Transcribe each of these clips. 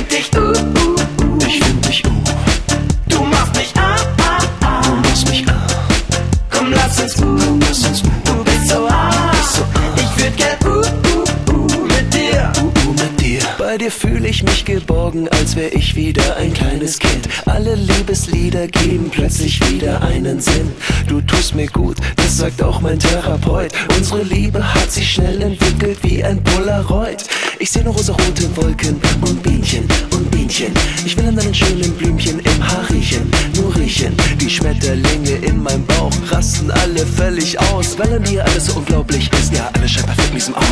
find dich, uh, uh, uh. Ich find dich, uh. Du machst mich, ah, ah, ah. Du machst mich, ah. Komm, lass uns, uh, Komm, lass uns, uh. Du bist so, ah. Bist so, ah. Ich würd gern, uh, uh, uh. Mit dir, uh, uh, mit dir. Bei dir fühl ich mich geborgen, als wär ich wieder ein kleines Kind. Alle Liebeslieder geben plötzlich wieder einen Sinn. Du tust mir gut, das sagt auch mein Therapeut. Unsere Liebe hat sich schnell entwickelt wie ein Polaroid. Ich seh nur rosa-rote Wolken und Bienchen. Ich will an deinen schönen Blümchen im Haar riechen, nur riechen. Die Schmetterlinge in meinem Bauch rasten alle völlig aus, weil an dir alles so unglaublich ist. Ja, alles scheint perfekt in diesem Auge.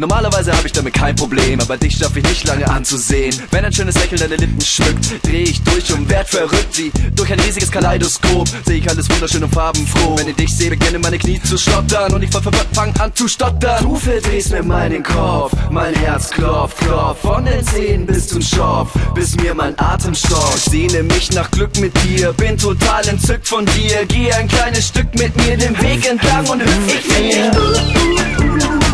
Normalerweise habe ich damit kein Problem, aber dich schaffe ich nicht lange anzusehen. Wenn ein schönes Lächeln deine Lippen schmückt, dreh ich durch und werd verrückt wie durch ein riesiges Kaleidoskop. Sehe ich alles wunderschön und farbenfroh. Wenn ich dich sehe, beginnen meine Knie zu stottern und ich voll verwirrt fang an zu stottern. Du verdrehst mir meinen Kopf, mein Herz klopft, klopft von den Zehen bis zum Schopf, bis mir mein Atem stockt. Sehne mich nach Glück mit dir, bin total entzückt von dir. Geh ein kleines Stück mit mir den Weg entlang und hüpf Ich find dich,